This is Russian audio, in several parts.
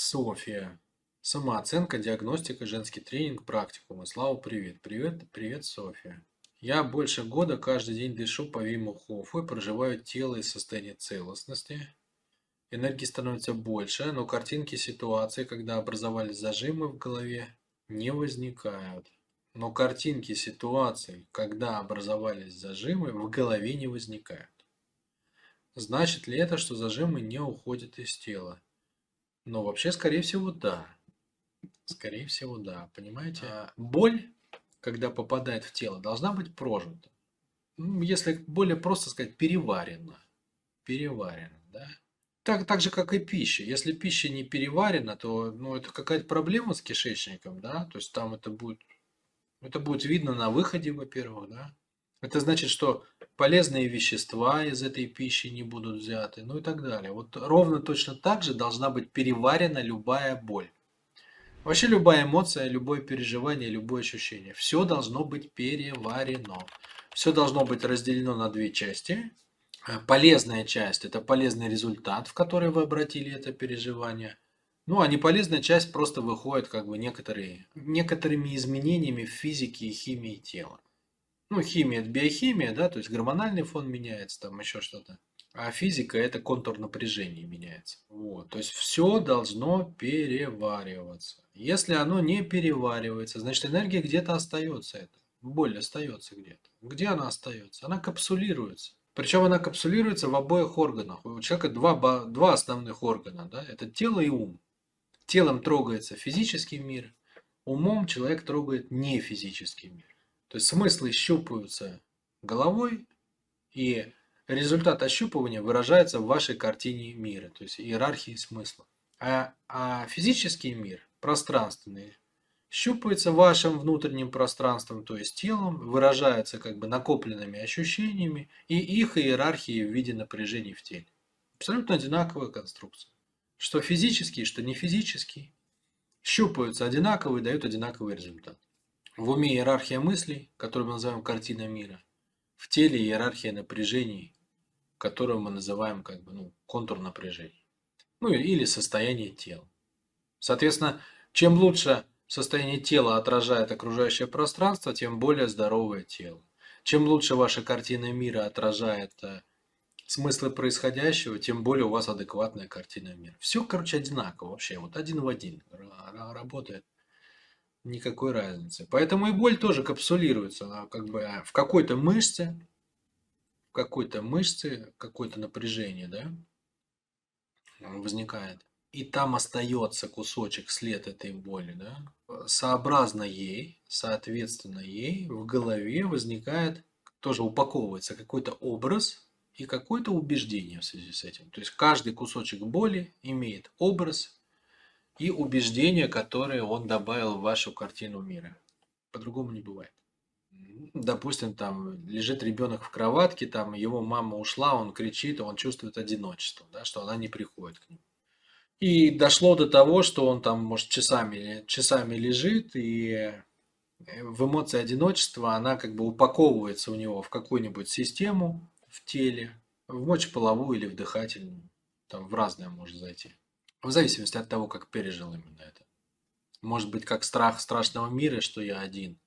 Софья. Самооценка, диагностика, женский тренинг, практикумы. Слава, привет. Привет, привет, Софья. Я больше года каждый день дышу по Виму Хофу и проживаю тело из состояния целостности. Энергии становится больше, но картинки ситуации, когда образовались зажимы в голове, не возникают. Но картинки ситуаций, когда образовались зажимы, в голове не возникают. Значит ли это, что зажимы не уходят из тела? Ну, вообще, скорее всего, да. Скорее всего, да. Понимаете? А боль, когда попадает в тело, должна быть прожита. Если более просто сказать, переварена. Переварена, да? Так, так же, как и пища. Если пища не переварена, то ну, это какая-то проблема с кишечником, да? То есть там это будет, это будет видно на выходе, во-первых, да? Это значит, что полезные вещества из этой пищи не будут взяты, ну и так далее. Вот ровно точно так же должна быть переварена любая боль. Вообще любая эмоция, любое переживание, любое ощущение. Все должно быть переварено. Все должно быть разделено на две части. Э, полезная часть – это полезный результат, в который вы обратили это переживание. Ну, а неполезная часть просто выходит как бы некоторые, некоторыми изменениями в физике и химии тела. Ну, химия – это биохимия, да, то есть гормональный фон меняется, там еще что-то. А физика – это контур напряжения меняется. Вот, то есть все должно перевариваться. Если оно не переваривается, значит энергия где-то остается. Это. Боль остается где-то. Где она остается? Она капсулируется. Причем она капсулируется в обоих органах. У человека два, два основных органа. Да? Это тело и ум. Телом трогается физический мир, умом человек трогает не физический мир. То есть смыслы щупаются головой, и результат ощупывания выражается в вашей картине мира, то есть иерархии смысла. А, а физический мир, пространственный, щупается вашим внутренним пространством, то есть телом, выражается как бы накопленными ощущениями и их иерархией в виде напряжений в теле. Абсолютно одинаковая конструкция. Что физический, что не физический. Щупаются одинаково и дают одинаковый результат. В уме иерархия мыслей, которую мы называем картина мира. В теле иерархия напряжений, которую мы называем как бы ну, контур напряжений. Ну или состояние тела. Соответственно, чем лучше состояние тела отражает окружающее пространство, тем более здоровое тело. Чем лучше ваша картина мира отражает э, смыслы происходящего, тем более у вас адекватная картина мира. Все, короче, одинаково вообще, вот один в один работает никакой разницы. Поэтому и боль тоже капсулируется, она как бы а, в какой-то мышце, в какой-то мышце какое-то напряжение, да, возникает. И там остается кусочек, след этой боли, да. Сообразно ей, соответственно ей, в голове возникает, тоже упаковывается какой-то образ и какое-то убеждение в связи с этим. То есть каждый кусочек боли имеет образ и убеждения, которые он добавил в вашу картину мира. По-другому не бывает. Допустим, там лежит ребенок в кроватке, там его мама ушла, он кричит, он чувствует одиночество, да, что она не приходит к нему. И дошло до того, что он там, может, часами, часами лежит, и в эмоции одиночества она как бы упаковывается у него в какую-нибудь систему в теле, в мочеполовую или в дыхательную, там в разное может зайти. В зависимости от того, как пережил именно это. Может быть, как страх страшного мира, что я один,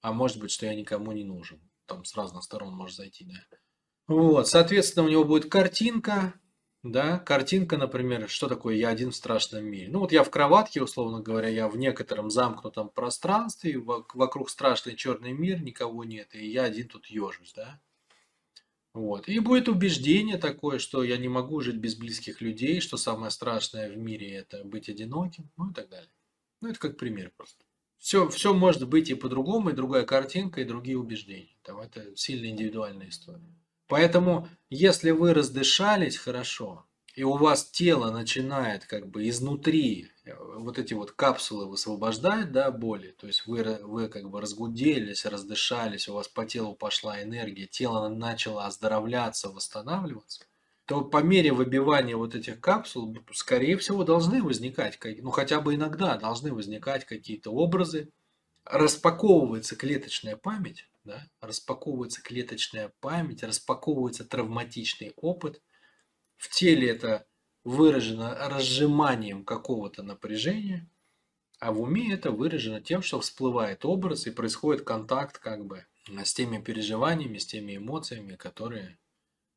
а может быть, что я никому не нужен. Там с разных сторон может зайти, да. Вот, соответственно, у него будет картинка, да, картинка, например, что такое «я один в страшном мире». Ну вот я в кроватке, условно говоря, я в некотором замкнутом пространстве, вокруг страшный черный мир, никого нет, и я один тут ежусь, да. Вот. И будет убеждение такое, что я не могу жить без близких людей, что самое страшное в мире это быть одиноким, ну и так далее. Ну, это как пример просто. Все, все может быть и по-другому, и другая картинка, и другие убеждения. Там это сильно индивидуальная история. Поэтому, если вы раздышались хорошо, и у вас тело начинает как бы изнутри вот эти вот капсулы высвобождать, да, боли, то есть вы, вы как бы разгуделись, раздышались, у вас по телу пошла энергия, тело начало оздоровляться, восстанавливаться, то по мере выбивания вот этих капсул, скорее всего, должны возникать, ну хотя бы иногда должны возникать какие-то образы, распаковывается клеточная память, да, распаковывается клеточная память, распаковывается травматичный опыт – в теле это выражено разжиманием какого-то напряжения, а в уме это выражено тем, что всплывает образ и происходит контакт как бы с теми переживаниями, с теми эмоциями, которые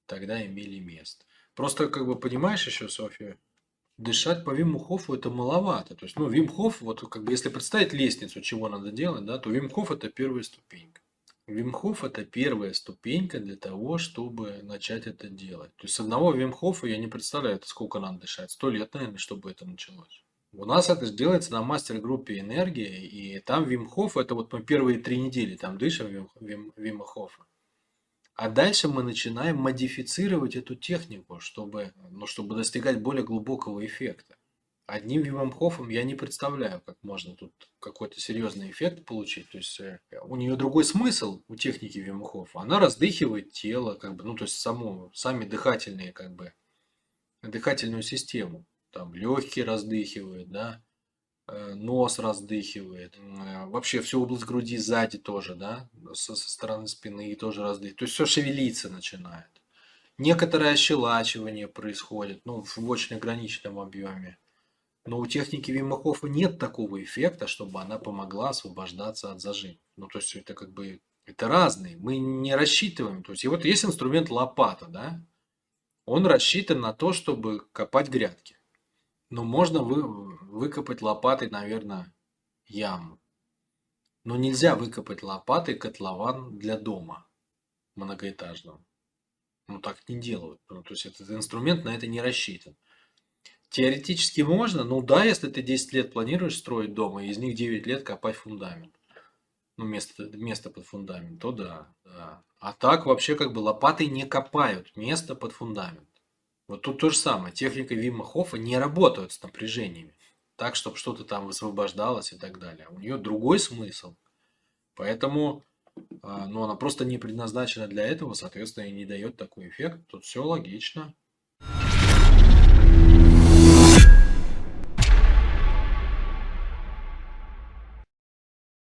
тогда имели место. Просто как бы понимаешь еще, София, дышать по Виму Хофу это маловато. То есть, ну, Вим вот как бы если представить лестницу, чего надо делать, да, то Вим это первая ступенька. Вим Хоф это первая ступенька для того, чтобы начать это делать. То есть с одного Вим Хофа я не представляю, сколько надо дышать. Сто лет, наверное, чтобы это началось. У нас это делается на мастер-группе энергии, и там Вим Хоф, это вот мы первые три недели там дышим Вим, Вим. А дальше мы начинаем модифицировать эту технику, чтобы, ну, чтобы достигать более глубокого эффекта. Одним Вимом Хофом я не представляю, как можно тут какой-то серьезный эффект получить. То есть э, у нее другой смысл у техники Вима Хофа. Она раздыхивает тело, как бы, ну то есть саму, сами дыхательные, как бы, дыхательную систему. Там легкие раздыхивает, да, э, нос раздыхивает, э, вообще всю область груди сзади тоже, да, со, со стороны спины тоже раздыхивает. То есть все шевелиться начинает. Некоторое ощелачивание происходит, ну, в очень ограниченном объеме. Но у техники Вимахофа нет такого эффекта, чтобы она помогла освобождаться от зажима. Ну, то есть это как бы это разные. Мы не рассчитываем. То есть и вот есть инструмент лопата, да? Он рассчитан на то, чтобы копать грядки. Но можно вы, выкопать лопатой, наверное, яму. Но нельзя выкопать лопатой котлован для дома многоэтажного. Ну так не делают. Ну, то есть этот инструмент на это не рассчитан. Теоретически можно, ну да, если ты 10 лет планируешь строить дом, и из них 9 лет копать фундамент. Ну, место, место под фундамент, то да, да. А так вообще как бы лопатой не копают место под фундамент. Вот тут то же самое. Техника Вима Хофа не работает с напряжениями. Так, чтобы что-то там высвобождалось и так далее. У нее другой смысл. Поэтому а, ну, она просто не предназначена для этого, соответственно, и не дает такой эффект. Тут все логично.